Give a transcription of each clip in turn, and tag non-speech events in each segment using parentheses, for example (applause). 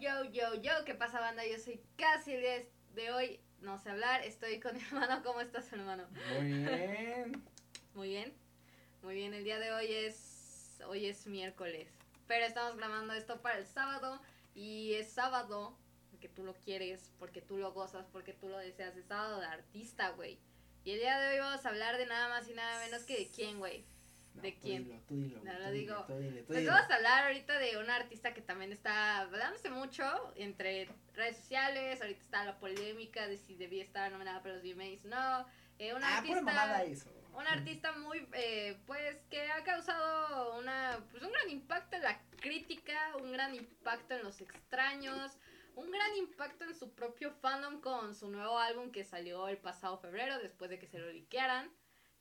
yo, yo, yo, ¿qué pasa banda? Yo soy casi el día de hoy, no sé hablar, estoy con mi (laughs) hermano, ¿cómo estás hermano? Muy bien. Muy bien, muy bien, el día de hoy es, hoy es miércoles, pero estamos grabando esto para el sábado y es sábado porque tú lo quieres, porque tú lo gozas, porque tú lo deseas, es sábado de artista, güey. Y el día de hoy vamos a hablar de nada más y nada menos que de quién, güey. No, ¿De tú quién? dilo, tú dilo, No tú lo digo. tú Pues vamos a hablar ahorita de una artista que también está hablándose mucho entre redes sociales. Ahorita está la polémica de si debía estar nominada para los VMAs. No, eh, una Ah, artista, eso. una artista muy, eh, pues, que ha causado una, pues, un gran impacto en la crítica, un gran impacto en los extraños, un gran impacto en su propio fandom con su nuevo álbum que salió el pasado febrero después de que se lo liquearan.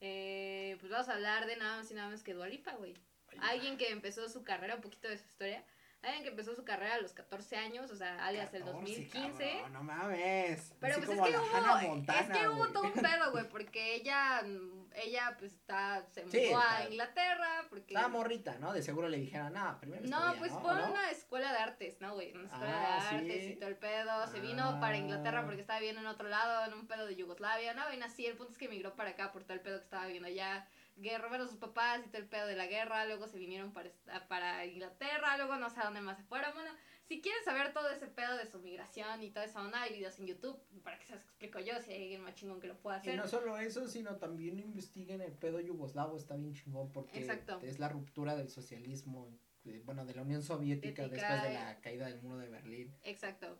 Eh, pues vamos a hablar de nada más y nada más que Dualipa, güey. Alguien que empezó su carrera, un poquito de su historia. Alguien que empezó su carrera a los 14 años, o sea, alias el 14, 2015. cabrón, no mames. Pero Así pues es que, hubo, Montana, es que hubo todo un (laughs) pedo, güey, porque ella, mm, ella pues está, se mudó Sí, a Inglaterra, porque... Estaba morrita, ¿no? De seguro le dijeron, no, primero No, pues ¿no? fue ¿O no? una escuela de artes, ¿no, güey? Una escuela Ah, de artes sí. y todo el pedo. Se vino para Inglaterra Ah. porque estaba viviendo en otro lado, en un pedo de Yugoslavia. No, vaina así. El punto es que emigró para acá por todo el pedo que estaba viviendo allá. Guerra, bueno, sus papás y todo el pedo de la guerra. Luego se vinieron para, para Inglaterra. Luego no sé a dónde más se fueron. Bueno, si quieren saber todo ese pedo de su migración y toda esa onda, hay videos en YouTube. Para que se los explico yo, si hay alguien más chingón que lo pueda Y hacer. no solo eso, sino también investiguen el pedo yugoslavo, está bien chingón porque Exacto. es la ruptura del socialismo, eh, bueno, de la Unión Soviética Ética, después de la caída del muro de Berlín. Exacto.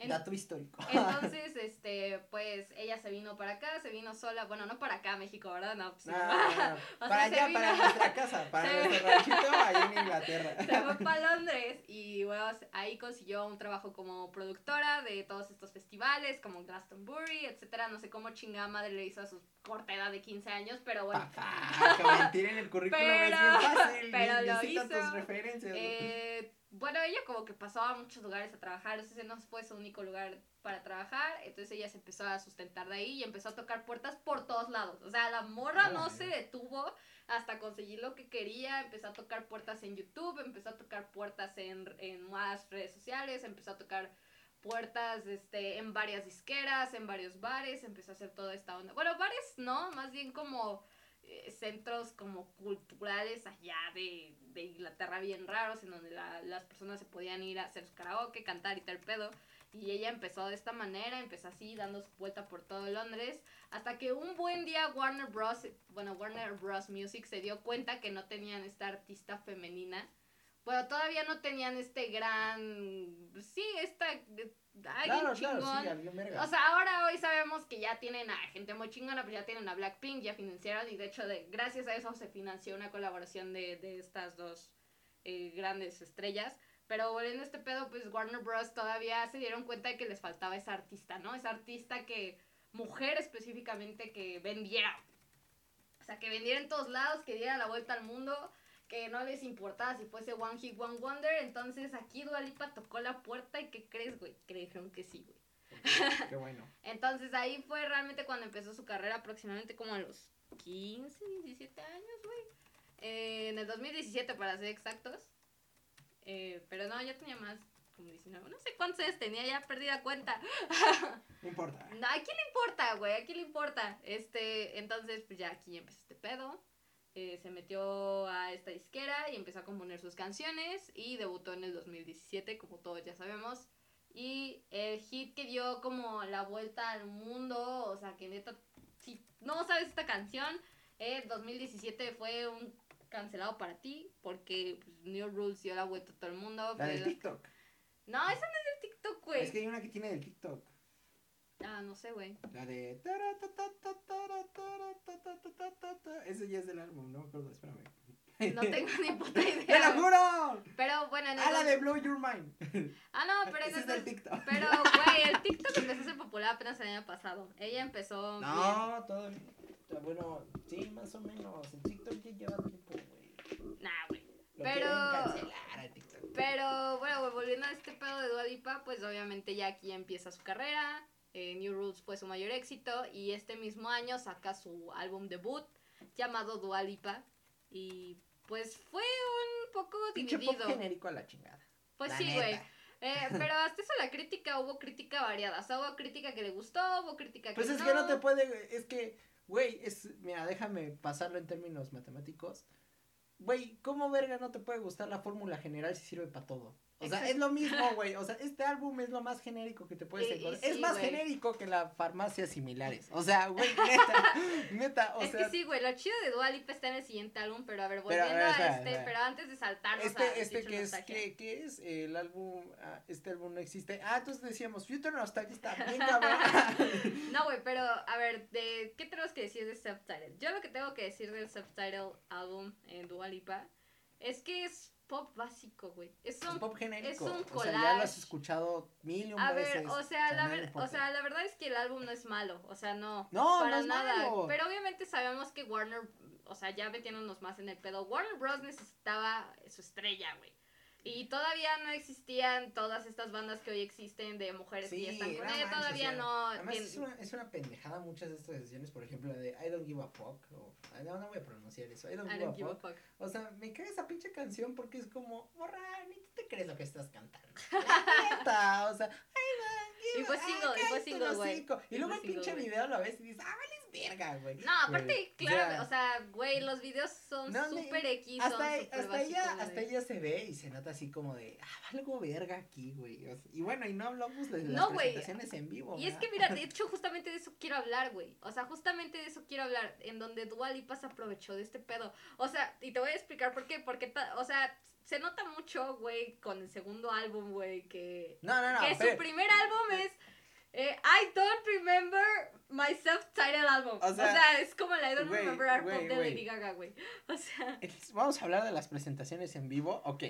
En- Dato histórico. (laughs) Entonces, este, pues ella se vino para acá, se vino sola, bueno, no para acá, México, ¿verdad? No, pues, Ah, (laughs) para sea, se allá, para nuestra casa, para (laughs) nuestro ranchito allá en Inglaterra. se fue para Londres y bueno, ahí consiguió un trabajo como productora de todos estos festivales, como Glastonbury, etcétera. No sé cómo chingada madre le hizo a su corta edad de 15 años, pero bueno. Papá, mentir en el currículum es bien Pero- fácil. pero lo hizo. tus referencias. Eh, bueno, ella como que pasaba a muchos lugares a trabajar, ese no fue su único lugar para trabajar, entonces ella se empezó a sustentar de ahí y empezó a tocar puertas por todos lados. O sea, la morra no se detuvo hasta conseguir lo que quería, empezó a tocar puertas en YouTube, empezó a tocar puertas en, en más redes sociales, empezó a tocar puertas este, en varias disqueras, en varios bares, empezó a hacer toda esta onda. Bueno, bares no, más bien como eh, centros como culturales allá de, de Inglaterra bien raros, en donde la- las personas se podían ir a hacer su karaoke, cantar y tal pedo. Y ella empezó de esta manera, empezó así, dando su vuelta por todo Londres, hasta que un buen día Warner Bros., bueno, Warner Bros. Music se dio cuenta que no tenían esta artista femenina. Bueno, todavía no tenían este gran, sí, esta, alguien claro, chingón. claro, sí, alguien verga. O sea, ahora hoy sabemos que ya tienen a gente muy chingona, pues ya tienen a Blackpink, ya financiaron y de hecho de, gracias a eso se financió una colaboración de, de estas dos eh, grandes estrellas. Pero volviendo a este pedo, pues Warner Bros. todavía se dieron cuenta de que les faltaba esa artista, ¿no? Esa artista que, mujer específicamente, que vendiera. O sea, que vendiera en todos lados, que diera la vuelta al mundo, que no les importaba si fuese One Hit One Wonder. Entonces aquí Dua Lipa tocó la puerta y ¿qué crees, güey? Creyeron que sí, güey. Qué bueno. (laughs) Entonces ahí fue realmente cuando empezó su carrera, aproximadamente como a los 15, 17 años, güey. Eh, en el 2017, para ser exactos. Eh, pero no, ya tenía más, como 19. No sé cuántos años tenía, ya perdí la cuenta. (laughs) No importa. No, ¿A quién le importa, güey? ¿A quién le importa? Este, entonces, pues ya aquí empezó este pedo. Eh, se metió a esta disquera y empezó a componer sus canciones y debutó en el 2017, como todos ya sabemos. Y el hit que dio como la vuelta al mundo, o sea, que neta, si no sabes esta canción, eh, 2017 fue un cancelado para ti porque pues, New Rules dio la vuelta a todo el mundo. La del TikTok. No, esa no es del TikTok, güey. Es que hay una que tiene del TikTok. Ah, no sé, güey. La de. Ese ya es del álbum, no me acuerdo, espérame. No tengo ni puta (laughs) idea. ¡Te lo juro! Pero bueno, en el ¡Ah, la de Blow Your Mind! (laughs) Ah, no, pero Ese es del TikTok. (laughs) Pero, güey, el TikTok empezó a ser popular apenas el año pasado. Ella empezó. bien. No, todavía. Bueno, sí, más o menos. El TikTok ya lleva tiempo, güey. Nah, güey. Pero- cancelar TikTok. Pero, bueno, güey, volviendo a este pedo de Dua Lipa, pues obviamente ya aquí empieza su carrera. Eh, New Rules fue su mayor éxito. Y este mismo año saca su álbum debut llamado Dua Lipa. Y pues fue un poco Pinche pop dividido. genérico a la chingada. Pues La sí, güey. Eh, (laughs) pero hasta eso la crítica, hubo crítica variada. O sea, hubo crítica que le gustó, hubo crítica que Pues es no. que no te puede, es que, güey, es, mira, déjame pasarlo en términos matemáticos. Güey, ¿cómo verga no te puede gustar la fórmula general si sirve para todo? O sea, es lo mismo, (laughs) güey. O sea, este álbum es lo más genérico que te puedes encontrar. sí, es más genérico que las farmacias similares. O sea, güey, (laughs) neta, neta, o es sea. que sí, güey, lo chido de Dua Lipa está en el siguiente álbum, pero a ver, Pero, a volviendo a, este, espera. pero antes de saltarnos a Este, este Future que es, que, que es el álbum, ah, este álbum no existe. Ah, entonces decíamos, Future Nostalgia está bien cabrón. (laughs) No, güey, pero a ver, de ¿qué tenemos que decir de Subtitle? Yo lo que tengo que decir del Subtitle álbum en Dua Lipa es que es pop básico, güey. Es Es un pop genérico. es un O sea, ya lo has escuchado mil y un A veces. ver, o sea, la ver- o sea, la verdad es que el álbum no es malo, o sea, no. No, para no es nada. malo. Pero obviamente sabemos que Warner, o sea, ya metiéndonos más en el pedo, Warner Bros necesitaba su estrella, güey. Y todavía no existían todas estas bandas que hoy existen de mujeres que ya están con él, todavía no. Además, es una, es una pendejada muchas de estas decisiones. Por ejemplo, la de I don't give a fuck. O, no, no voy a pronunciar eso. I don't, I give, don't a give a fuck. O sea, me cae esa pinche canción porque es como, morra, ni tú te crees lo que estás cantando. (laughs) O sea, Y fue single, y fue single, güey. Y luego el pinche video lo ves y dices, ah, vales verga, güey. No, aparte, claro, o sea, güey, los videos son súper X, hasta, ella, hasta ella se ve y se nota así como de, ah, valgo verga aquí, güey. Y bueno, y no hablamos de las presentaciones en vivo. Y es que mira, de hecho, justamente de eso quiero hablar, güey. O sea, justamente de eso quiero hablar. En donde Dua Lipa se aprovechó de este pedo. O sea, y te voy a explicar por qué. Porque, o sea, se nota mucho, güey, con el segundo álbum, güey, que. No, no, no. que pero- su primer álbum es. eh, I don't remember my self-titled album. O O sea, sea, es como la I don't remember our pop de. Lady Gaga, güey. O sea. Vamos a hablar de las presentaciones en vivo. Ok.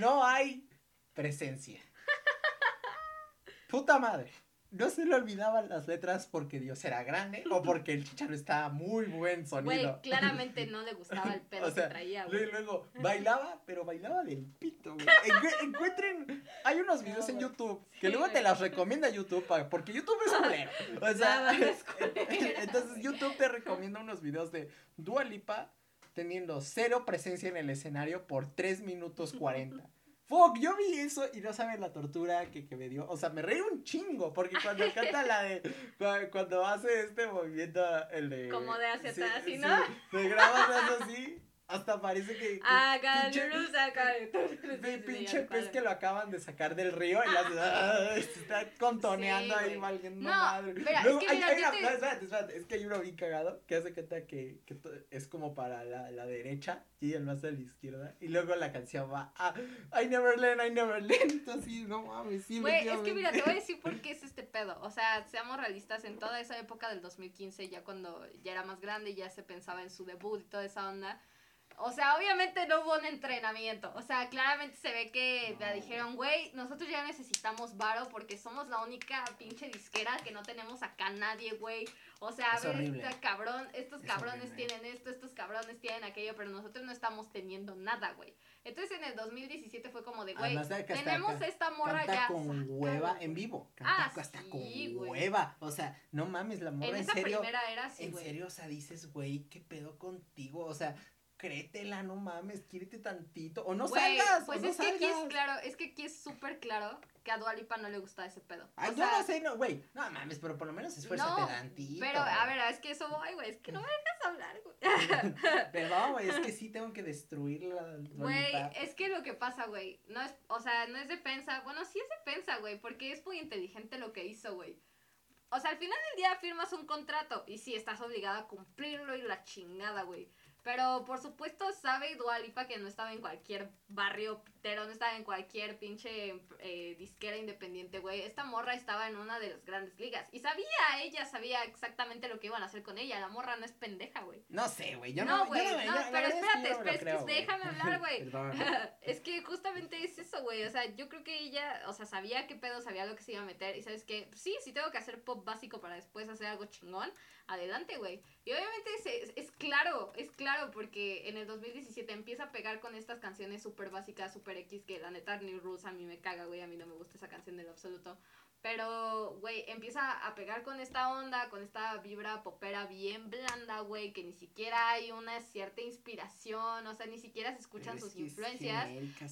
No hay presencia. (laughs) Puta madre. No se le olvidaban las letras porque Dios era grande o porque el chicharo estaba muy buen Güey, sonido. (laughs) claramente no le gustaba el pedo O sea, que traía, Luego, güey. luego, bailaba, pero bailaba del pito, güey. Encu- encuentren, hay unos videos en güey. YouTube que Sí, luego te güey. las recomienda YouTube, porque YouTube es culero. O sea, (laughs) entonces YouTube te recomienda unos videos de Dua Lipa teniendo cero presencia en el escenario por 3 minutos 40. Fuck, yo vi eso y no saben la tortura que, que me dio. O sea, me reí un chingo porque cuando canta la de. cua- Cuando hace este movimiento, el de. Como de hacia sí, atrás, ¿sí, sí, no? Te grabas eso así, hasta parece que. pinche- luz, haga Pi- pinche pez que lo acaban de sacar del río y las ah, se está contoneando Sí, ahí valiendo No, madre. mira, es Luego, que hay- mira, hay una- te- no, espérate, espérate, es que hay uno bien cagado que hace cuenta que, que es como para la, la derecha y el más a la izquierda y luego la canción va ah, I never learn, I never learn, (laughs) así, no mames, sí, Güey, es que mira, te voy a decir por (laughs) qué es este pedo. O sea, seamos realistas, en toda esa época del 2015, ya cuando ya era más grande, ya se pensaba en su debut y toda esa onda. O sea, obviamente no hubo un entrenamiento. O sea, claramente se ve que No. dijeron, güey, nosotros ya necesitamos varo porque somos la única pinche disquera que no tenemos acá nadie, güey. O sea, a Es ver, horrible. este cabrón, estos Es cabrones horrible. tienen esto, estos cabrones tienen aquello, pero nosotros no estamos teniendo nada, güey. Entonces en el 2017 fue como de, güey, tenemos acá esta morra Canta ya. con hueva en vivo. Canta Ah, hasta sí, con hueva. O sea, no mames, la morra En en, esa serio. primera era así, en serio, o sea, dices, güey, ¿qué pedo contigo? O sea, créetela, no mames, quiérete tantito. O no Güey, salgas, Pues o no es que aquí es salgas. claro, es que aquí es súper claro que a Dualipa no le gusta ese pedo. Ay, o yo sea, no sé, no, güey. No mames, pero por lo menos esfuérzate no, tantito. Pero, a ver, es que eso voy, güey, es que no me dejas hablar, güey. (laughs) Perdón, güey, es que sí tengo que destruir la Güey, es que lo que pasa, güey, no es, o sea, no es defensa, bueno, sí es defensa, güey, porque es muy inteligente lo que hizo, güey. O sea, al final del día firmas un contrato y sí, estás obligada a cumplirlo y la chingada, güey. Pero por supuesto sabe Dualipa que no estaba en cualquier barrio pitero, no estaba en cualquier pinche eh, disquera independiente, güey. Esta morra estaba en una de las grandes ligas. Y sabía, ella sabía exactamente lo que iban a hacer con ella. La morra no es pendeja, güey. No sé, güey, yo No, no, güey, no, pero verdad es que espérate, yo no me lo espera, es que creo, güey. déjame hablar, güey. (laughs) (laughs) Es que justamente es eso, güey. O sea, yo creo que ella, o sea, sabía qué pedo, sabía lo que se iba a meter. Y sabes que, sí, si tengo que hacer pop básico para después hacer algo chingón, adelante, güey. Y obviamente es, es, es claro, es claro, porque en el 2017 empieza a pegar con estas canciones súper básicas, súper X, que la neta New Rules a mí me caga, güey. A mí no me gusta esa canción en lo absoluto. Pero, güey, empieza a pegar con esta onda, con esta vibra popera bien blanda, güey, que ni siquiera hay una cierta inspiración, o sea, ni siquiera se escuchan Pero sus es es influencias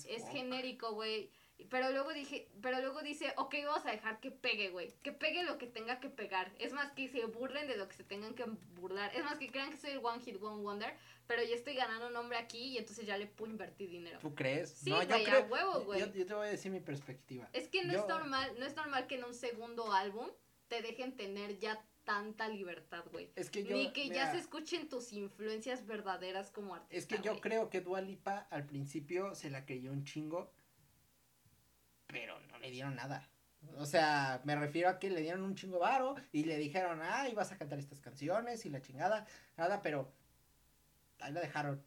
es fuck. genérico, güey. Pero luego dije, pero luego dice, ok, vamos a dejar que pegue, güey. Que pegue lo que tenga que pegar. Es más, que se burlen de lo que se tengan que burlar. Es más, que crean que soy el One Hit One Wonder. Pero ya estoy ganando nombre aquí y entonces ya le puedo invertir dinero. ¿Tú crees? Sí, no, güey, yo a creo. huevo, güey. yo, yo te voy a decir mi perspectiva. Es que no Yo- es normal, no es normal que en un segundo álbum te dejen tener ya tanta libertad, güey. Es que yo. Ni que ya se escuchen tus influencias verdaderas como artista. Es que yo creo que Dua Lipa al principio se la creyó un chingo, pero no le dieron nada. O sea, me refiero a que le dieron un chingo varo y le dijeron, ah, ibas a cantar estas canciones y la chingada, nada, pero ahí la dejaron.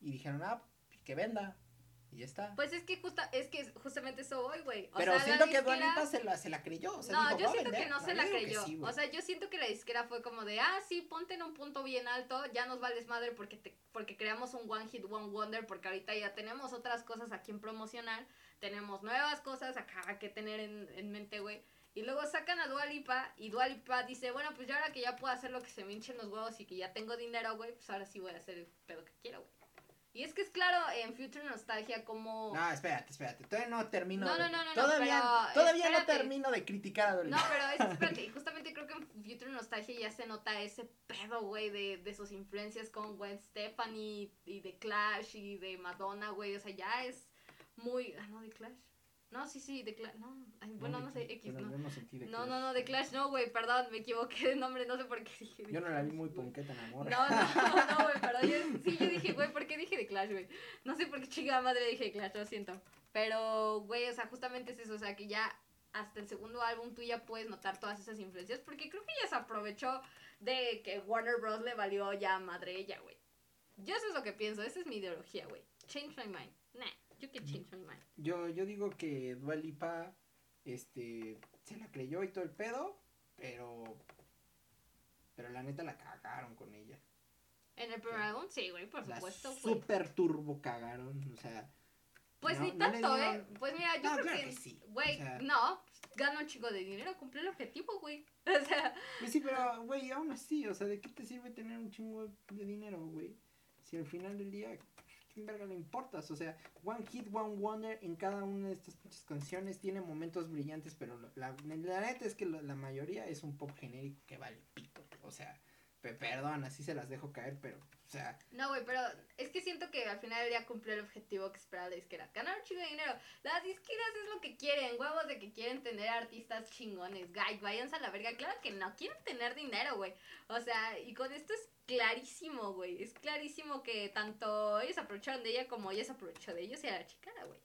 Y dijeron, ah, que venda. Y ya está. Pues es que justa, es que justamente eso voy, güey. Pero sea, siento que Dua disquera- Lipa se la, se la creyó. O sea, no, dijo, yo "Voy a siento que vender". no se la creyó. sí, o sea, yo siento que la disquera fue como de, ah, sí, ponte en un punto bien alto, ya nos vales madre porque te, porque creamos un One Hit One Wonder, porque ahorita ya tenemos otras cosas aquí en promocionar, tenemos nuevas cosas acá que tener en, en mente, güey. Y luego sacan a Dua Lipa y Dua Lipa dice, bueno, pues ya ahora que ya puedo hacer lo que se me hinchen los huevos y que ya tengo dinero, güey, pues ahora sí voy a hacer el pedo que quiero, güey. Y es que es claro en Future Nostalgia como... No, espérate, espérate. Todavía no termino. No, no, no, no, Todavía, pero todavía no termino de criticar a Dua No, pero es (laughs) espérate, y justamente creo que en Future Nostalgia ya se nota ese pedo, güey, de, de sus influencias con Gwen Stefani y de Clash y de Madonna, güey, o sea, ya es muy... Ah, no, de Clash. No, sí, sí, de Clash, no, ay, bueno, no sé, X, no. no sentí de No, no, no, de Clash no, güey, perdón, me equivoqué de nombre, no sé por qué dije. de Yo no la vi muy ponqueta en amor. No, no, (laughs) no, güey, perdón. Yo, sí, yo dije, güey, ¿por qué dije de Clash, güey? No sé por qué chingada madre dije de Clash, lo siento. Pero, güey, o sea, justamente es eso, o sea, que ya hasta el segundo álbum tú ya puedes notar todas esas influencias, porque creo que ella se aprovechó de que Warner Bros. le valió ya madre ella, güey. Yo eso es lo que pienso, esa es mi ideología, güey. Change my mind. Nah, you can change my mind. Yo, yo digo que Dua Lipa, este, se la creyó y todo el pedo, pero, pero la neta la cagaron con ella. En el primer álbum, sí, güey, por La supuesto, super turbo cagaron, o sea, Pues no- ni no tanto, ¿eh? Pues mira, yo No, creo claro que, sí, güey, o sea- no, gana un chico de dinero, cumplió el objetivo, güey. (laughs) O sea, pues sí, pero, güey, aún así, o sea, ¿de qué te sirve tener un chingo de dinero, güey? Si al final del día, ¿quién verga le importas? O sea, One Hit, One Wonder en cada una de estas pinches canciones tiene momentos brillantes, pero la, la, la neta es que la, mayoría es un pop genérico que vale pito. O sea, perdón, así se las dejo caer, pero, o sea, no, güey, pero es que siento que al final día cumplió el objetivo que esperaba la disquera. Ganar un chingo de dinero. Las disqueras es lo que quieren, huevos de que quieren tener artistas chingones. Guy, váyanse a la verga. Claro que no, quieren tener dinero, güey. O sea, y con esto es clarísimo, güey. Es clarísimo que tanto ellos aprovecharon de ella como ella se aprovechó de ellos y a la chicana, güey.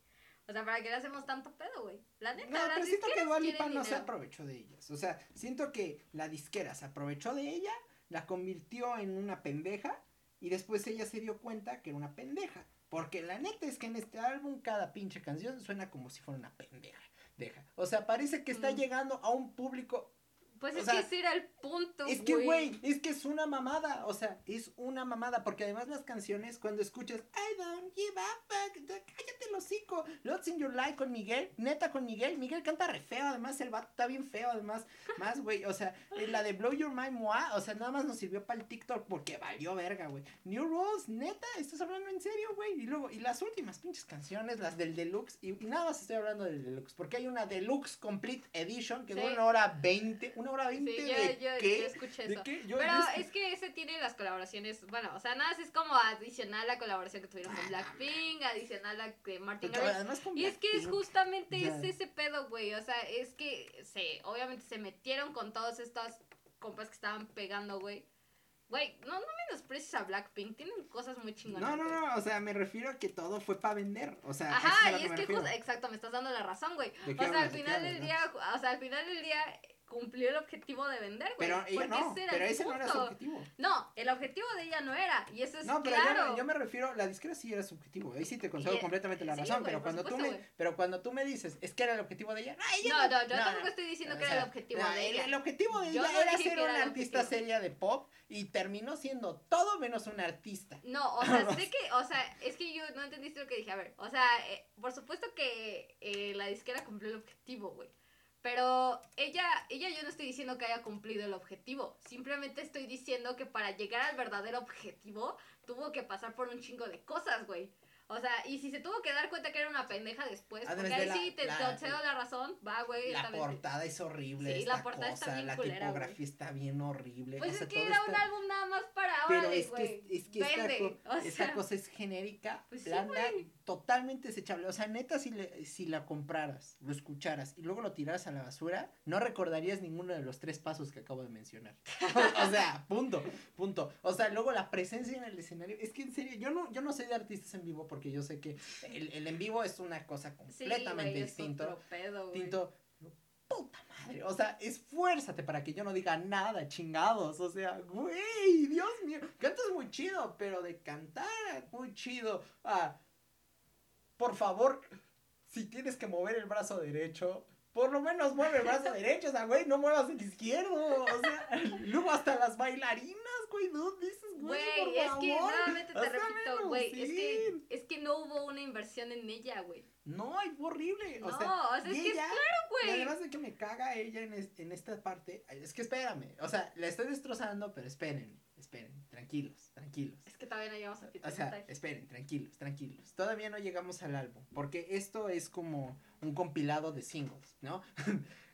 O sea, ¿para qué le hacemos tanto pedo, güey? La neta, No, las pero siento que Dua Lipa no se aprovechó de ellas. O sea, siento que la disquera se aprovechó de ella, la convirtió en una pendeja y después ella se dio cuenta que era una pendeja. Porque la neta es que en este álbum cada pinche canción suena como si fuera una pendeja. Deja. O sea, parece que está Mm. llegando a un público. Pues o es sea, que ese era el punto, Es que, güey, es que es una mamada. O sea, es una mamada. Porque además las canciones, cuando escuchas I don't give up, cállate el hocico. Lots in Your Life con Miguel, neta con Miguel. Miguel canta re feo. Además, el vato está bien feo. Además, más, güey. O sea, eh, la de Blow Your Mind Moi, o sea, nada más nos sirvió para el TikTok porque valió verga, güey. New Rules, neta, estás hablando en serio, güey. Y luego, y las últimas pinches canciones, las del Deluxe. Y, y nada más estoy hablando del Deluxe. Porque hay una Deluxe Complete Edition que Sí. dura una hora veinte. Una hora veinte Sí, yo, de yo, qué? yo escuché ¿De eso. qué? Yo- Pero yo es- es que ese tiene las colaboraciones, bueno, o sea, nada más es como adicional la colaboración que tuvieron con Blackpink, adicional la de Martin Pero Garrix. además con Y es que es justamente es ese pedo, güey, o sea, es que se, obviamente se metieron con todos estos compas que estaban pegando, güey. Güey, no, no menosprecies a Blackpink, tienen cosas muy chingonas. No, no, no, o sea, me refiero a que todo fue para vender. O sea, Ajá, a y es me que justo, exacto, me estás dando la razón, güey. ¿De O sea, al final del día, o sea, al final del día cumplió el objetivo de vender, güey. Pero ella no, ese pero ese no era su objetivo. No, el objetivo de ella no era, y eso es No, pero claro. yo, yo me refiero, la disquera sí era su objetivo. Ahí sí te concedo Y- completamente la sí, razón. güey, pero cuando tú supuesto, me, güey. pero cuando tú me dices, es que era el objetivo de ella. ¡ay, No, ella no, yo tampoco estoy diciendo que era el objetivo de el- ella. El, objetivo de ella era ser una artista objetivo. seria de pop y terminó siendo todo menos una artista. No, o sea, (laughs) sé que, o sea, es que yo no entendiste lo que dije. A ver, o sea, eh, por supuesto que eh, la disquera cumplió el objetivo, güey. Pero ella, ella yo no estoy diciendo que haya cumplido el objetivo. Simplemente estoy diciendo que para llegar al verdadero objetivo tuvo que pasar por un chingo de cosas, güey. O sea, y si se tuvo que dar cuenta que era una pendeja después, porque desde ahí la- sí te, la- te cedo la razón, va, güey. La esta portada es horrible. Sí, esta la portada está cosa, bien La culera, tipografía güey. está bien horrible. Pues o sea, es que era está- un álbum nada más para ahora, es que, güey. es que esta, Vende, co- o esta sea, cosa es genérica, Pues sí, blanda, güey. totalmente desechable. O sea, neta, si, le, si la compraras, lo escucharas y luego lo tiraras a la basura, no recordarías ninguno de los tres pasos que acabo de mencionar. (laughs) o sea, punto, punto. O sea, luego la presencia en el escenario. Es que en serio, yo no, yo no soy de artistas en vivo porque yo sé que el, el en vivo es una cosa sí, completamente pedo, güey. distinto. Puta madre, o sea, esfuérzate para que yo no diga nada, chingados. O sea, güey, Dios mío, cantas muy chido, pero de cantar muy chido. Ah, por favor, si tienes que mover el brazo derecho, por lo menos mueve el brazo (laughs) derecho, o sea, güey, no muevas el izquierdo. O sea, luego hasta las bailarinas, güey, no dices, güey, por es que nuevamente te repito, güey, es que, es que no hubo una inversión en ella, güey. No, es horrible. O No, sea, o sea, es que es claro, güey. además de que me caga ella en, es- en esta parte, es que espérame, o sea, la estoy destrozando, pero esperen, esperen, tranquilos, tranquilos. Es que todavía no llegamos a O sea, esperen, tranquilos, tranquilos. Todavía no llegamos al álbum, porque esto es como un compilado de singles, ¿no? (laughs)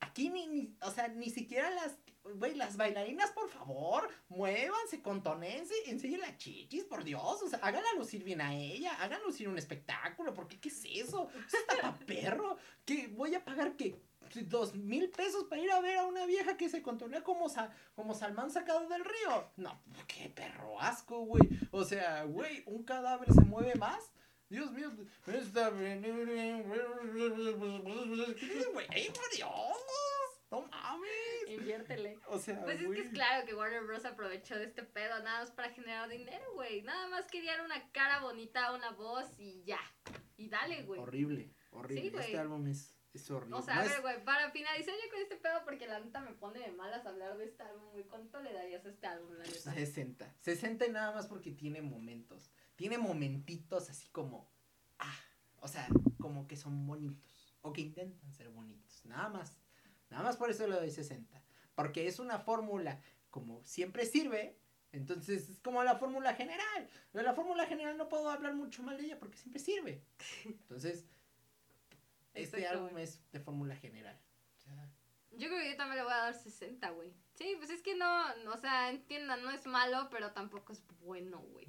Aquí ni, ni, o sea, ni siquiera las, güey, las bailarinas, por favor, muévanse, contonense, enseñen las chichis, por Dios, o sea, háganla lucir bien a ella, hagan lucir un espectáculo, porque ¿qué es eso? Eso está pa' perro, que voy a pagar, que dos mil pesos para ir a ver a una vieja que se contonea como, sa como sacado del río. No, qué perro asco, güey. O sea, güey, un cadáver se mueve más. Dios mío, está bien. Güey, por Dios. No mames. Inviértele. O sea, Pues es güey. que es claro que Warner Bros. aprovechó de este pedo nada más para generar dinero, güey. Nada más querían una cara bonita, una voz y ya. Y dale, güey. Horrible, horrible. Sí, güey. este álbum es, es horrible. O sea, No a es- ver, güey, para finalizar yo con este pedo, porque la neta me pone de malas hablar de este álbum, güey. ¿Cuánto le darías a este álbum, la neta? 60. 60 y nada más porque tiene momentos. Tiene momentitos así como. Ah, o sea, como que son bonitos. O que intentan ser bonitos. Nada más. Nada más por eso le doy 60. Porque es una fórmula como siempre sirve. Entonces es como la fórmula general. De la fórmula general no puedo hablar mucho mal de ella porque siempre sirve. (laughs) Entonces, este álbum es de fórmula general. O sea, Yo creo que yo también le voy a dar 60, güey. Sí, pues es que no, no, o sea, entiendan, no es malo, pero tampoco es bueno, güey.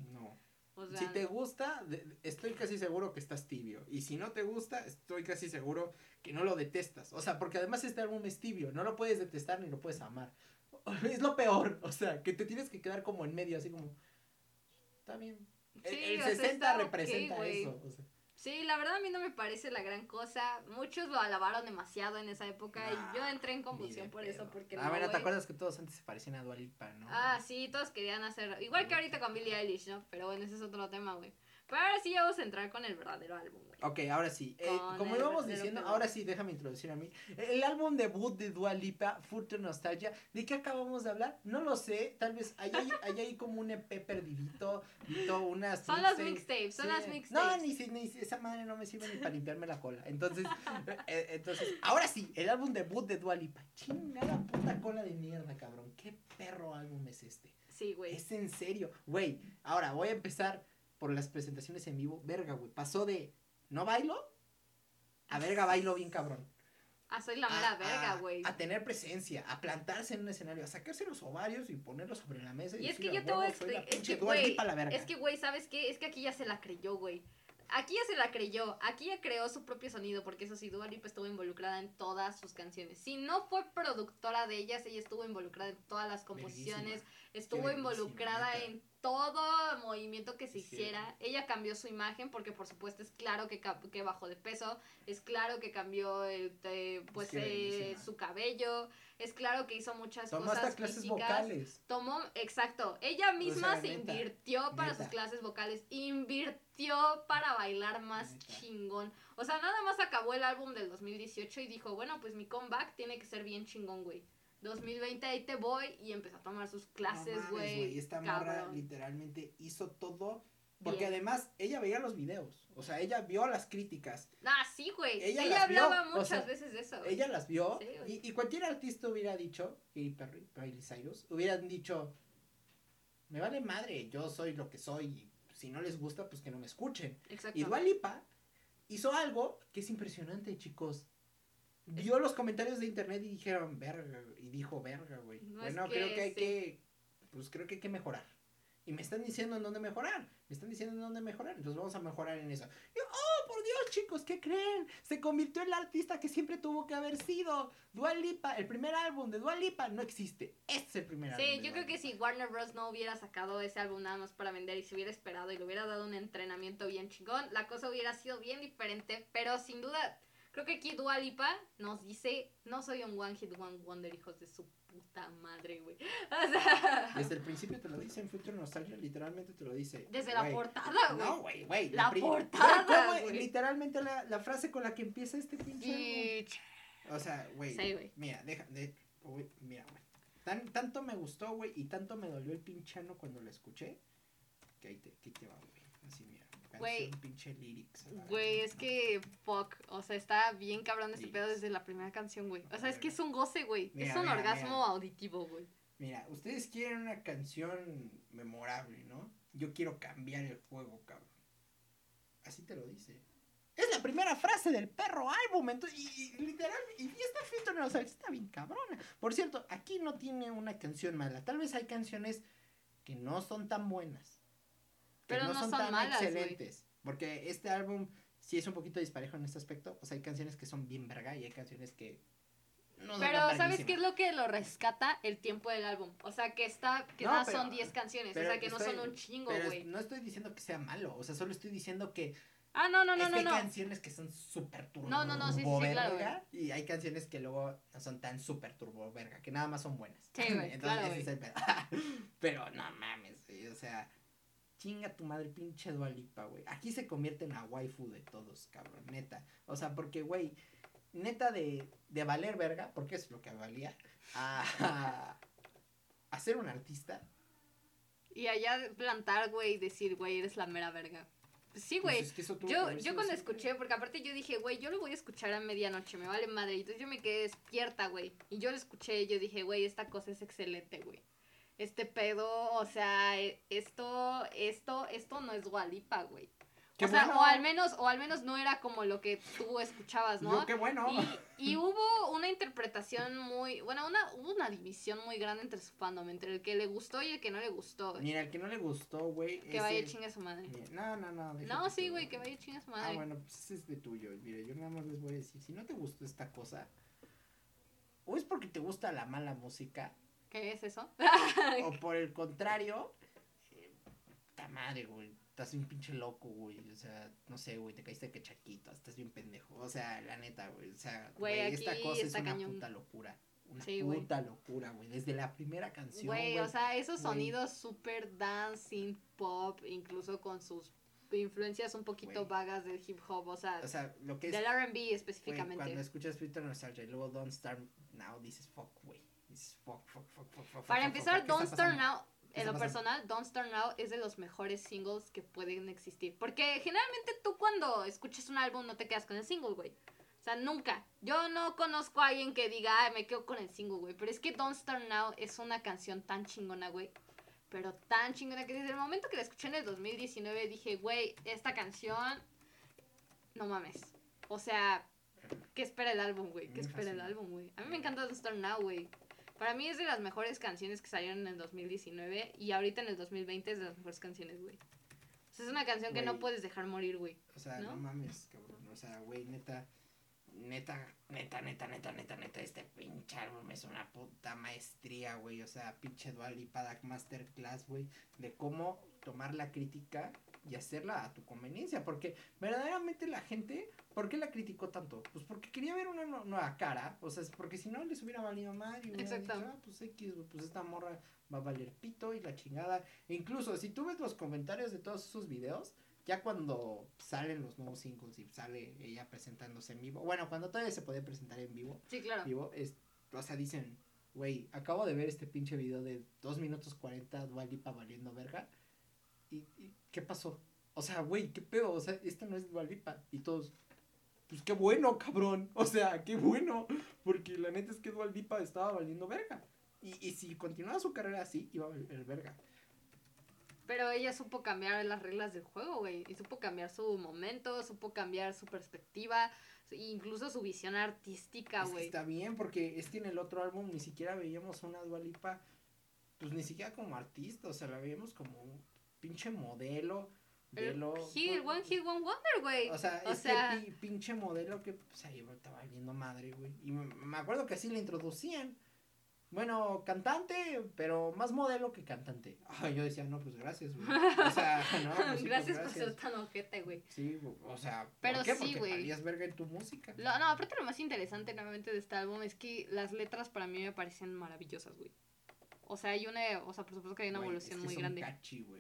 No. O sea, Si te gusta, estoy casi seguro que estás tibio. Y si no te gusta, estoy casi seguro que no lo detestas. O sea, porque además este álbum es tibio. No lo puedes detestar ni lo puedes amar. (laughs) Es lo peor. O sea, que te tienes que quedar como en medio, así como. Está bien. El, Sí, el o sea, 60 está ok, representa eso. o sea. Sí, la verdad a mí no me parece la gran cosa. Muchos lo alabaron demasiado en esa época Nah, y yo entré en convulsión por pedo. eso, porque Ah, no, bueno, ¿te acuerdas que todos antes se parecían a Dualipa, no? Ah, sí, todos querían hacer. Igual que ahorita con Billie Eilish, ¿no? Pero bueno, ese es otro tema, güey. Pero ahora sí ya vamos a entrar con el verdadero álbum, güey. Ok, ahora sí. Eh, como íbamos diciendo, ahora sí, déjame introducir a mí. El álbum debut de Dua Lipa, Future Nostalgia. ¿De qué acabamos de hablar? No lo sé. Tal vez hay ahí, hay ahí como un EP perdidito. dito, unas Son las mixtapes. son Sí. las mixtapes. No, ni, si- ni si- esa madre no me sirve ni para limpiarme la cola. Entonces, eh, entonces, ahora sí, el álbum debut de Dua Lipa. Chingada puta cola de mierda, cabrón. Qué perro álbum es este. Sí, güey. Es en serio. Güey, ahora voy a empezar por las presentaciones en vivo. Verga, güey. Pasó de no bailo a verga bailo bien cabrón. Ah, soy la mera a- verga, güey. A, tener presencia, a plantarse en un escenario, a sacarse los ovarios y ponerlos sobre la mesa. Y, Y es que yo te voy a "huevo, soy la explicar. Es que, güey. Lipa la verga". Es que, güey, ¿sabes qué? Es que aquí ya se la creyó, güey. Aquí ya se la creyó. Aquí ya creó su propio sonido. Porque eso sí, Dua Lipa estuvo involucrada en todas sus canciones. Si no fue productora de ellas, ella estuvo involucrada en todas las composiciones. Estuvo involucrada en todo movimiento que se Sí. hiciera. Ella cambió su imagen porque por supuesto es claro que, que bajó de peso, es claro que cambió el, eh, pues que eh, su cabello, es claro que hizo muchas Tomó cosas hasta clases físicas. vocales. Tomó, exacto, ella misma sea, se neta, invirtió para neta. sus clases vocales, invirtió para bailar más Neta. chingón. O sea, nada más acabó el álbum del 2018 y dijo, bueno, pues mi comeback tiene que ser bien chingón, güey. 2020 ahí te voy y empezó a tomar sus clases, No güey. Esta morra literalmente hizo todo. Porque Bien. además ella veía los videos. O sea, ella vio las críticas. Ah, sí, güey. Ella Ella, vio, hablaba o muchas sea, veces de eso. güey. Ella las vio. Sí, y, y cualquier artista hubiera dicho, Katy Perry, Cyrus, hubieran dicho, me vale madre, yo soy lo que soy. y si no les gusta, pues que no me escuchen. Exacto. Y Dua Lipa hizo algo que es impresionante, chicos. Vio los comentarios de internet y dijeron, verga, y dijo, verga, güey. No, es bueno, que creo que hay sí. que, pues creo que hay que mejorar. Y me están diciendo en dónde mejorar. Me están diciendo en dónde mejorar. Entonces vamos a mejorar en eso. Yo, oh, por Dios, chicos, ¿qué creen? Se convirtió en la artista que siempre tuvo que haber sido. Dua Lipa, el primer álbum de Dua Lipa no existe. Este es el primer álbum. Sí, yo Dua creo que si Warner Bros. no hubiera sacado ese álbum nada más para vender y se hubiera esperado y le hubiera dado un entrenamiento bien chingón, la cosa hubiera sido bien diferente, pero sin duda, creo que aquí Dua Lipa nos dice, no soy un One Hit One Wonder, hijos de su puta madre, güey. (laughs) O sea, Desde el principio te lo dice en Future Nostalgia, literalmente te lo dice. desde la portada, güey. No, güey, güey. La portada. Literalmente la, la frase con la que empieza este pinche. O sea, güey. Sí. Mira, deja, de, güey, mira, güey. Tan, tanto me gustó, güey, y tanto me dolió el pinchano cuando lo escuché. Que ahí te, que ahí te va, güey. Así, mira. Güey. Pinche lyrics. Güey, es que, fuck, o sea, está bien cabrón Sí. pedo desde la primera canción, güey. O sea, es que es un goce, güey. Es un mira, orgasmo mira. auditivo, güey. Mira, ustedes quieren una canción memorable, ¿no? Yo quiero cambiar el juego, cabrón. Así te lo dice. Es la primera frase del perro álbum. entonces- y, y literal, y esta fiesta no, o sea, está bien cabrona. Por cierto, aquí no tiene una canción mala. Tal vez hay canciones que no son tan buenas. Que Pero no son malas, güey. excelentes. Porque este álbum sí es un poquito disparejo en este aspecto. O sea, hay canciones que son bien verga y hay canciones que no son Pero, tan ¿sabes qué es lo que lo rescata? El tiempo del álbum. O sea, que está, que No, nada pero- son 10 canciones. O sea, que no estoy- son un chingo, güey. no estoy diciendo que sea malo, o sea, solo estoy diciendo que Ah, no, no, no, es que no, hay no. canciones que son súper turbo No, no, no, sí, sí, sí, claro, verga, y hay canciones que luego no son tan súper turbo verga, que nada más son buenas. Sí, güey, (laughs) Entonces claro, ese es el pedo. (laughs) Pero no mames, güey, o sea, chinga tu madre pinche Dualipa, güey. Aquí se convierte en la waifu de todos, cabrón, neta. O sea, porque, güey, neta de, de valer verga, porque es lo que valía, a, a ser un artista. Y allá plantar, güey, y decir, güey, eres la mera verga. Pues sí, pues, güey. es que eso tuvo que Yo, yo cuando escuché, porque aparte yo dije, güey, yo lo voy a escuchar a medianoche, me vale madre. Y entonces yo me quedé despierta, güey. Y yo lo escuché y yo dije, güey, esta cosa es excelente, güey. Este pedo, o sea, e- esto, esto, esto no es Gualipa, güey. Qué o sea, bueno. o al menos, o al menos no era como lo que tú escuchabas, ¿no? Yo, qué bueno. Y, y hubo una interpretación muy, bueno, una, hubo una división muy grande entre su fandom, entre el que le gustó y el que no le gustó. güey. Mira, el que no le gustó, güey. Que vaya el- chinga su madre. No, no, no. No, sí, güey, que vaya chinga su Ah, madre. bueno, pues ese es de tuyo. Mire, yo nada más les voy a decir, si no te gustó esta cosa, o es porque te gusta la mala música, ¿Qué es eso? o por el contrario, eh, puta madre, güey. Estás un pinche loco, güey. O sea, no sé, güey, te caíste que chaquito, estás bien pendejo. O sea, la neta, güey. O sea, Güey, güey, esta cosa es una cañón. puta locura. Una Sí, güey. puta locura, güey. Desde la primera canción, Güey, güey. o sea, esos sonidos super dancing pop, incluso con sus influencias un poquito vagas del hip hop, o sea, o sea, lo que es del R&B específicamente. cuando escuchas Twitter Nostalgia y luego Don't Start Now, dices fuck, güey. Dices fuck, fuck, fuck, fuck, fuck. Para empezar, fuck, ¿qué Don't Start? Now, ¿Qué en lo personal, Don't Start Now es de los mejores singles que pueden existir. Porque generalmente tú cuando escuchas un álbum no te quedas con el single, güey. O sea, nunca. Yo no conozco a alguien que diga, "Ay, me quedo con el single, güey. Pero es que Don't Start Now es una canción tan chingona, güey. Pero tan chingona que desde el momento que la escuché en el 2019 dije, güey, esta canción, no mames. O sea, ¿qué espera el álbum, güey? ¿Qué espera el álbum, güey? A mí me encanta Don't Start Now, güey. Para mí es de las mejores canciones que salieron en el 2019 y ahorita en el 2020 es de las mejores canciones, güey. O sea, es una canción que no puedes dejar morir, güey. O sea, no, ¿no? mames, cabrón. O sea, güey, neta. Neta, neta, neta, neta, neta, neta, este pinche álbum es una puta maestría, güey. O sea, pinche Dual y Padak Masterclass, güey. De cómo tomar la crítica y hacerla a tu conveniencia. Porque verdaderamente la gente, ¿por qué la criticó tanto? Pues porque quería ver una nu- nueva cara. O sea, es porque si no les hubiera valido mal y hubiera Exacto. dicho, ah, pues X, pues esta morra va a valer pito y la chingada. E incluso, si tú ves los comentarios de todos esos videos, ya cuando salen los nuevos singles y sale ella presentándose en vivo, bueno, cuando todavía se puede presentar en vivo, Sí, claro. vivo es, o sea, dicen, güey, acabo de ver este pinche video de 2 minutos 40 Dualipa valiendo verga, y, y ¿qué pasó? O sea, güey, ¿qué pedo? O sea, esto no es Dualipa, y todos, pues qué bueno, cabrón, (laughs) o sea, qué bueno, porque la neta es que Dualipa estaba valiendo verga, y, y si continuaba su carrera así, iba a valer verga. Pero ella supo cambiar las reglas del juego, güey. Y supo cambiar su momento, supo cambiar su perspectiva, incluso su visión artística, güey. está bien, porque es que en el otro álbum ni siquiera veíamos una Dualipa, pues ni siquiera como artista, o sea, la veíamos como pinche modelo. De lo, hit, one hit, one wonder, güey. O sea, este pinche modelo que pues ahí estaba viendo madre, güey. Y me acuerdo que así la introducían. Bueno, cantante, pero más modelo que cantante. Ay, yo decía, no, pues gracias, güey. O sea, (laughs) no, pues, pues gracias, por ser tan ojete, güey. Sí, o sea, pero ¿por qué? sí, güey. verga en tu música. No, no, aparte lo más interesante nuevamente de este álbum es que las letras para mí me parecen maravillosas, güey. O sea, hay una, o sea, por supuesto que hay una evolución muy grande.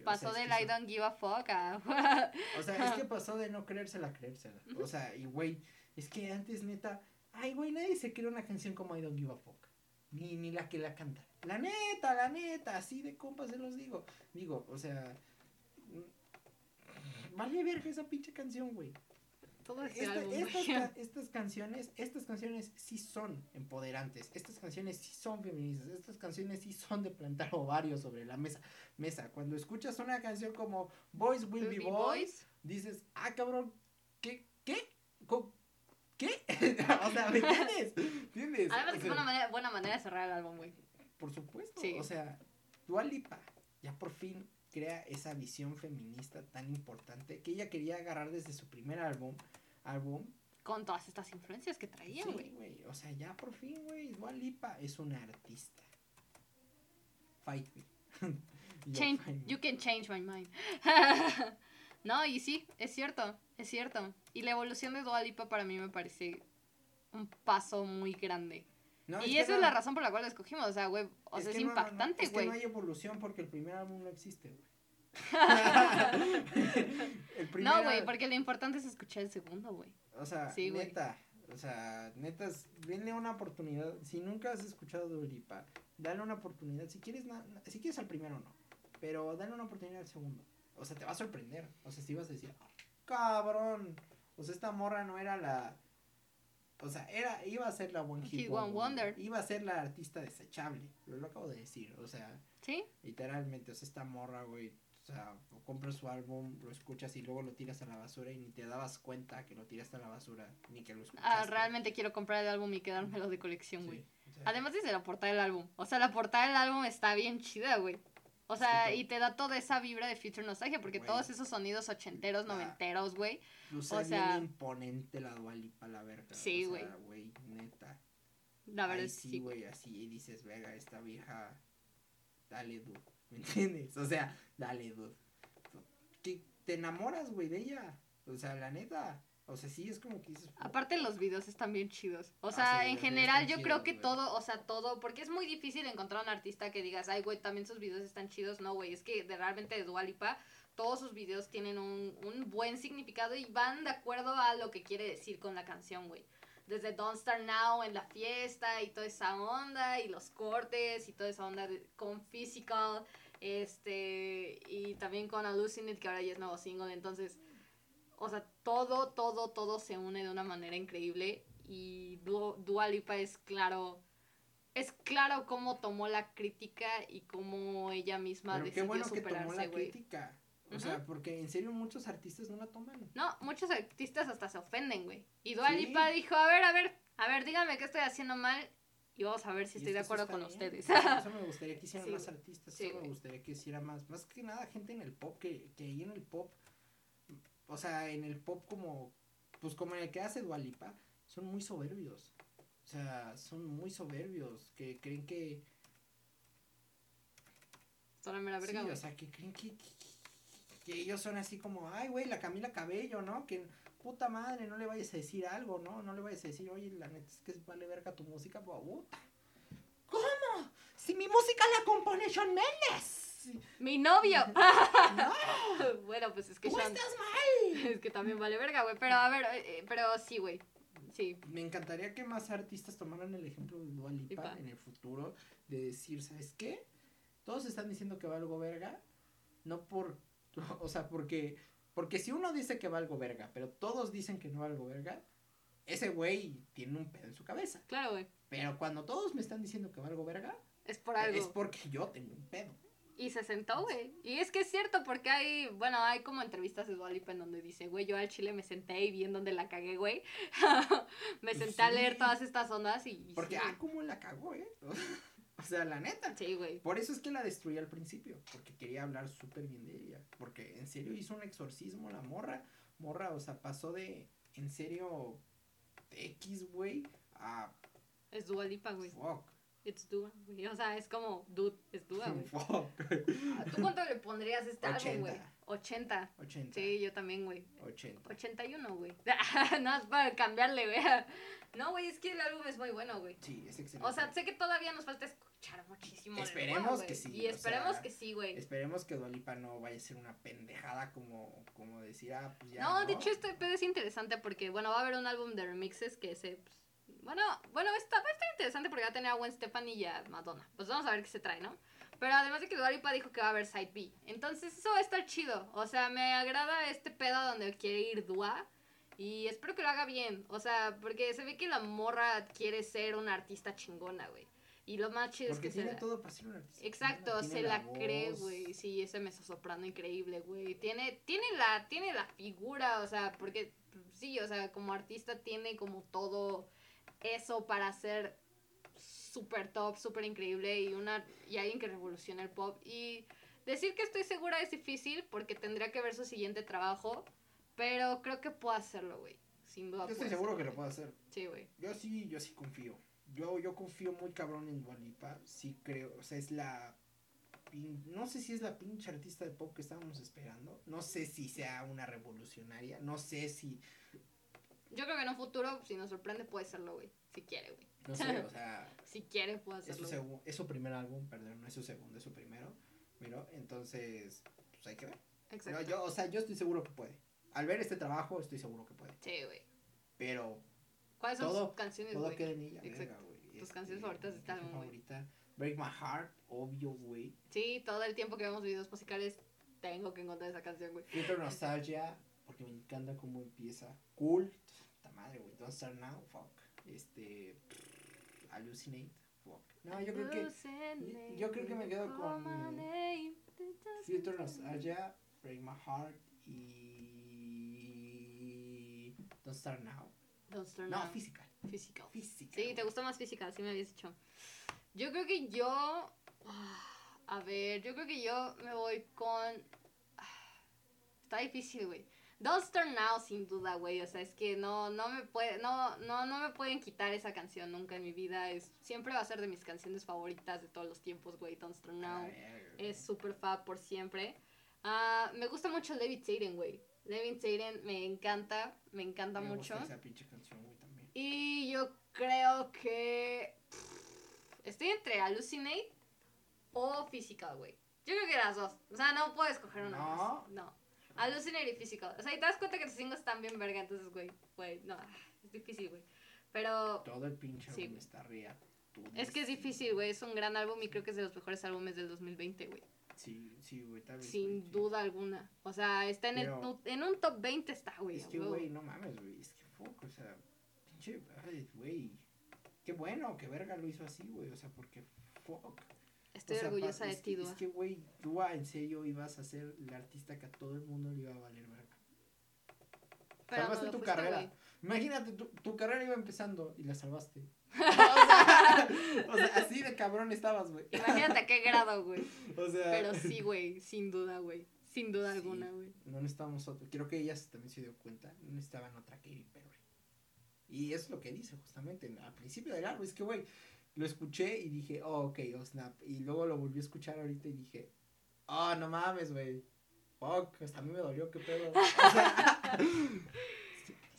pasó del I don't give a fuck a... (laughs) o sea, es que pasó de no creérsela a creérsela. O sea, y güey, es que antes neta, ay, güey, nadie se crea una canción como I don't give a fuck ni, ni la que la canta. La neta, la neta, así de compas se los digo. Digo, o sea, mm, vale verga esa pinche canción, güey. Todo este estas, (laughs) estas, canciones, estas canciones sí son empoderantes, estas canciones sí son feministas, estas canciones sí son de plantar ovarios sobre la mesa. Mesa, cuando escuchas una canción como Boys Will, Be, boys, dices, ah cabrón, ¿qué? ¿Qué? ¿Qué? (laughs) o sea, ¿me entiendes? ¿Entiendes? Además, es una manera, buena manera de cerrar el álbum, güey. Por supuesto. Sí. O sea, Dualipa ya por fin crea esa visión feminista tan importante que ella quería agarrar desde su primer álbum. álbum Con todas estas influencias que traía, güey. Sí, güey. O sea, ya por fin, güey. Dualipa es una artista. Fight me. (laughs) change, You can change my mind. (laughs) no, y sí, es cierto. Es cierto. Y la evolución de Dua Lipa para mí me parece un paso muy grande. Y esa es la razón por la cual la escogimos. O sea, güey, o sea, es, impactante, güey. No, es que no hay evolución porque el primer álbum no existe, güey. (laughs) no, güey, porque lo importante es escuchar el segundo, güey. O sea, neta, o sea, neta, denle una oportunidad. Si nunca has escuchado Dua Lipa, dale una oportunidad. Si quieres, si quieres al primero, no. Pero dale una oportunidad al segundo. O sea, te va a sorprender. O sea, si vas a decir, cabrón. O sea, esta morra no era la. O sea, era, iba a ser la One Hit, Wonder. Iba a ser la artista desechable. Lo, acabo de decir. O sea. Sí. Literalmente. O sea, esta morra, güey. O sea, compras su álbum, lo escuchas y luego lo tiras a la basura y ni te dabas cuenta que lo tiraste a la basura, ni que lo escuchaste. Ah, realmente quiero comprar el álbum y quedármelo de colección, güey. Además dice la portada del álbum. O sea, la portada del álbum está bien chida, güey. O sea, y te da toda esa vibra de Future Nostalgia, porque todos esos sonidos ochenteros, noventeros, güey. O sea, bien imponente la Dualipa, la verga. Sí, güey. güey, neta. La verdad sí, güey, así dices, vega, esta vieja, dale, dude. ¿Me entiendes? O sea, dale, dude. Te enamoras, güey, de ella. O sea, la neta. O sea, sí es como que dices. Aparte los videos están bien chidos. O ah, sea, en general yo creo que todo, o sea, todo, porque es muy difícil encontrar un artista que digas, ay, güey, también sus videos están chidos. No, güey, es que de, realmente de Dualipa, todos sus videos tienen un, un buen significado y van de acuerdo a lo que quiere decir con la canción, güey. Desde Don't Start Now en la fiesta y toda esa onda y los cortes y toda esa onda con Physical, este, y también con Hallucinate, que ahora ya es nuevo single, entonces o sea, todo, todo, todo se une de una manera increíble y Dua Lipa es claro, es claro cómo tomó la crítica y cómo ella misma Pero decidió qué bueno que tomó la crítica. O sea, porque en serio muchos artistas no la toman. No, muchos artistas hasta se ofenden, güey. Y Dua Lipa dijo, a ver, a ver, a ver, dígame qué estoy haciendo mal y vamos a ver si estoy de acuerdo con ustedes. Eso me gustaría que hicieran (laughs) más artistas, eso me gustaría que hiciera más, más que nada gente en el pop, que, que ahí en el pop o sea, en el pop como, pues como en el que hace Dualipa, son muy soberbios. O sea, son muy soberbios, que creen que... Son la verga. Sí, o sea, que creen que, que, ellos son así como, ay, güey, la Camila Cabello, ¿no? Que puta madre, no le vayas a decir algo, ¿no? No le vayas a decir, oye, la neta es que vale verga tu música, pues, ¿Cómo? Si mi música la compone Sean Mi novio. (laughs) (laughs) bueno, pues es que Tú estás mal. Es que también vale verga, güey. Pero a ver, eh, eh, pero sí, güey. Sí. Me encantaría que más artistas tomaran el ejemplo de Dua Lipa en el futuro. De decir, ¿sabes qué? Todos están diciendo que va algo verga. No por. (laughs) O sea, porque. Porque si uno dice que va algo verga, pero todos dicen que no va algo verga, ese güey tiene un pedo en su cabeza. Claro, güey. Pero cuando todos me están diciendo que va algo verga, es por algo. Es porque yo tengo un pedo. Y se sentó, güey. Y es que es cierto, porque hay, bueno, hay como entrevistas de Dua Lipa en donde dice, güey, yo al chile me senté y vi en donde la cagué, güey. (laughs) me senté a leer todas estas ondas y... y Porque, sí, ah, cómo la cagó, ¿eh? (laughs) o sea, la neta. Sí, güey. Por eso es que la destruí al principio, porque quería hablar súper bien de ella. Porque en serio hizo un exorcismo la morra. Morra, o sea, pasó de, en serio, X, güey, a Es Dua Lipa, güey. fuck. It's Dua, güey. O sea, es como, dude, es Dua, güey. (laughs) Ah, ¿Tú cuánto le pondrías a este álbum, güey? 80. 80. 80. Sí, yo también, güey. 80. 81, güey. (laughs) no, es para cambiarle, güey. No, güey, es que el álbum es muy bueno, güey. Sí, es excelente. O sea, sé que todavía nos falta escuchar muchísimo. Esperemos que sí, Y esperemos sea, que sí, güey. Esperemos que Dualipa no vaya a ser una pendejada como, como decir, ah, pues ya. No, de hecho este pedo es interesante porque, bueno, va a haber un álbum de remixes que se... pues, bueno, bueno, está, va a estar interesante porque va a tener a Gwen Stefani y a Madonna. Pues vamos a ver qué se trae, ¿no? Pero además de que Dua Lipa dijo que va a haber Side B. Entonces eso va a estar chido. O sea, me agrada este pedo donde quiere ir Dua. Y espero que lo haga bien. O sea, porque se ve que la morra quiere ser una artista chingona, güey. Y lo más chido Porque es que tiene se... todo para ser un artista. Exacto, Tiene se la, voz. cree, güey. Sí, ese mezzosoprano increíble, güey. Tiene, tiene la, tiene la figura, o sea, porque sí, o sea, como artista tiene como todo eso para ser súper top, súper increíble y una y alguien que revoluciona el pop. Y decir que estoy segura es difícil porque tendría que ver su siguiente trabajo, pero creo que puedo hacerlo, güey. Sin duda. Yo estoy seguro que lo puedo hacer. Sí, güey. Yo sí, yo sí confío. Yo, yo confío muy cabrón en Dualipa. Sí creo, o sea, es la... No sé si es la pinche artista de pop que estábamos esperando. No sé si sea una revolucionaria. No sé si... Yo creo que en un futuro, si nos sorprende, puede serlo, güey. Si quiere, güey. No sé, o (laughs) sea... Si quiere, puede Es su, hacerlo. güey. segu- es su primer álbum, perdón, no es su segundo, es su primero. Pero, entonces, pues hay que ver. Exacto. No, yo, o sea, yo estoy seguro que puede. Al ver este trabajo, estoy seguro que puede. Sí, güey. Pero ¿Cuáles son Todo- sus canciones, todo queda en ella, Exacto. verga, güey. Tus canciones favoritas este álbum, güey. favorita, Break My Heart, obvio, güey. Sí, todo el tiempo que vemos videos musicales tengo que encontrar esa canción, güey. Filter (laughs) Nostalgia, porque me encanta cómo empieza. Cool, puta madre, güey. Don't Start Now, fuck. Este, Hallucinate, fuck. No, yo creo que yo creo que me quedo con Filter Nostalgia, Break My Heart y Don't Start Now. Don't Start No, Now. Physical. Physical. Physical. Sí, te gustó más física, sí me habías dicho. Yo creo que yo. ah, A ver, yo creo que yo me voy con. ah, Está difícil, güey. Don't Start Now, sin duda, güey. O sea, es que no, no me puede, no, no, no me pueden quitar esa canción nunca en mi vida. Es, siempre va a ser de mis canciones favoritas de todos los tiempos, güey. Don't Start Now. Es súper fab por siempre. Ah, me gusta mucho David Saden, güey. David Saden me encanta, me encanta Me mucho. gusta esa pinche canción, güey, también. Y yo creo que. Estoy entre Hallucinate o Physical, güey. Yo creo que las dos. O sea, no puedo escoger una No. más. No. Hallucinate y Physical. O sea, y te das cuenta que tus singles están bien verga, entonces, güey. Güey, no. Es difícil, güey. Pero. Todo el pinche Sí, álbum está arriba. Es que es difícil, güey. Es un gran álbum y creo que es de los mejores álbumes del 2020, güey. Sí, sí, güey, tal vez. Sin duda alguna. O sea, está en, Pero- el, en un top 20 está, güey. Es que, güey, no mames, güey. Es que fuck, o sea, pinche, güey. Qué bueno que verga lo hizo así, güey. O sea, porque fuck. Estoy O sea, orgullosa de ti, Dua. Es que, güey, Dua, en serio ibas a ser la artista que a todo el mundo le iba a valer verga. No salvaste tu fuiste, carrera. Imagínate, tu, tu carrera iba empezando y la salvaste. (laughs) o, sea, (laughs) o sea, así de cabrón estabas, güey. Imagínate a qué grado, güey. (laughs) O sea, Pero sí, güey, sin duda, güey. Sin duda Sí. alguna, güey. no necesitábamos otro. Creo que ella también se dio cuenta. No necesitaban otra Katy Perry. Y es lo que dice justamente en- al principio del álbum. Es que, güey, lo escuché y dije, oh, ok, oh, snap. Y luego lo volví a escuchar ahorita y dije, oh, no mames, güey. Fuck, hasta a mí me dolió, qué pedo. O sea,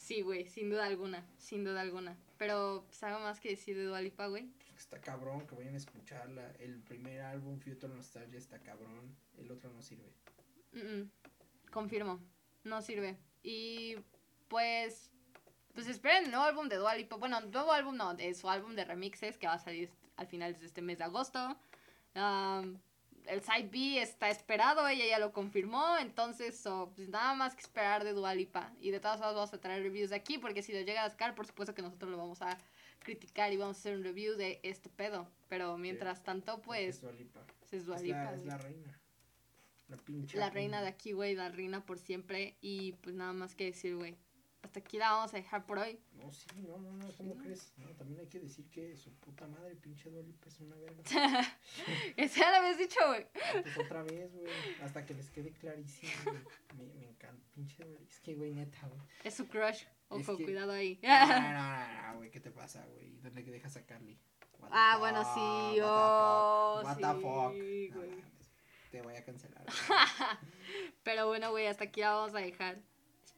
Sí, güey, sin duda alguna. Sin duda alguna. Pero, pues, algo más que decir de Dualipa, güey. está cabrón que vayan a escucharla. El primer álbum, Future Nostalgia, está cabrón. El otro no sirve. Mm, mm. Confirmo. No sirve. Y, pues. Pues esperen el nuevo álbum de Dualipa. Bueno, nuevo álbum no, de su álbum de remixes que va a salir al final de este mes de agosto. Am, el side B está esperado, ella ya lo confirmó, entonces so, pues nada más que esperar de Dualipa. Y de todas formas vamos a traer reviews de aquí, porque si lo llega a sacar, por supuesto que nosotros lo vamos a criticar y vamos a hacer un review de este pedo. Pero mientras tanto, Porque es pues, Dua Lipa. es Es Dualipa. la, es la reina. La pinche. la reina de aquí, güey, la reina por siempre. Y pues nada más que decir, güey. Hasta aquí la vamos a dejar por hoy. No, sí, no, no, no, ¿cómo Sí, crees? No, también hay que decir que su puta madre, pinche Dua Lipa, es una verga. Esa ya la habías dicho, güey. Pues otra vez, güey, hasta que les quede clarísimo, güey. Me, me encanta, pinche Dua Lipa. Es que, güey, neta, güey. Es su crush. Ojo, que- cuidado ahí. No, (laughs) no, no, no, güey, ¿qué te pasa, güey? ¿Dónde dejas a Carly? What Ah, bueno, sí, what the oh, fuck, what the fuck. sí, No Te voy a cancelar. (laughs) Pero bueno, güey, hasta aquí la vamos a dejar.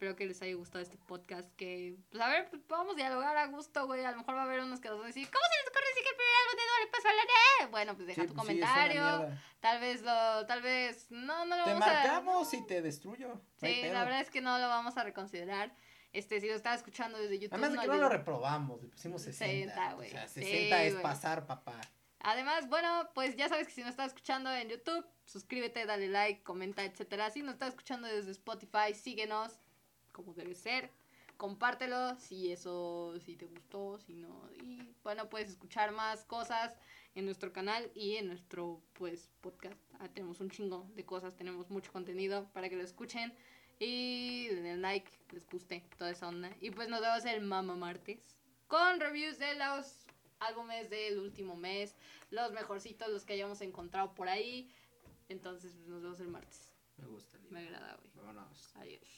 Espero que les haya gustado este podcast. Que, pues a ver, pues, a dialogar a gusto, güey. A lo mejor va a haber unos que nos van a decir, ¿cómo se les ocurre decir que el primer álbum de Dua Lipa es Valeria? Bueno, pues deja Sí, tu pues sí, comentario. tal vez lo, tal vez, no, no lo Te vamos a... marcamos y te destruyo. no Sí, la verdad es que no lo vamos a reconsiderar. Este, si lo estaba escuchando desde YouTube. Además de que no lo reprobamos, le pusimos 60. 60, o güey. sea, Sí, 60 es güey. pasar, papá. Además, bueno, pues ya sabes que si nos estás escuchando en YouTube, suscríbete, dale like, comenta, etcétera. Si nos estás escuchando desde Spotify, síguenos como debe ser. Compártelo si eso, si te gustó, si no. Y bueno, puedes escuchar más cosas en nuestro canal y en nuestro, pues, podcast. Ah, tenemos un chingo de cosas, tenemos mucho contenido para que lo escuchen. Y den like, les guste toda esa onda. Y pues nos vemos el Mama Martes con reviews de los álbumes del último mes, los mejorcitos, los que hayamos encontrado por ahí. Entonces, pues, nos vemos el martes. Me gusta. Me agrada, güey. Vámonos. Adiós.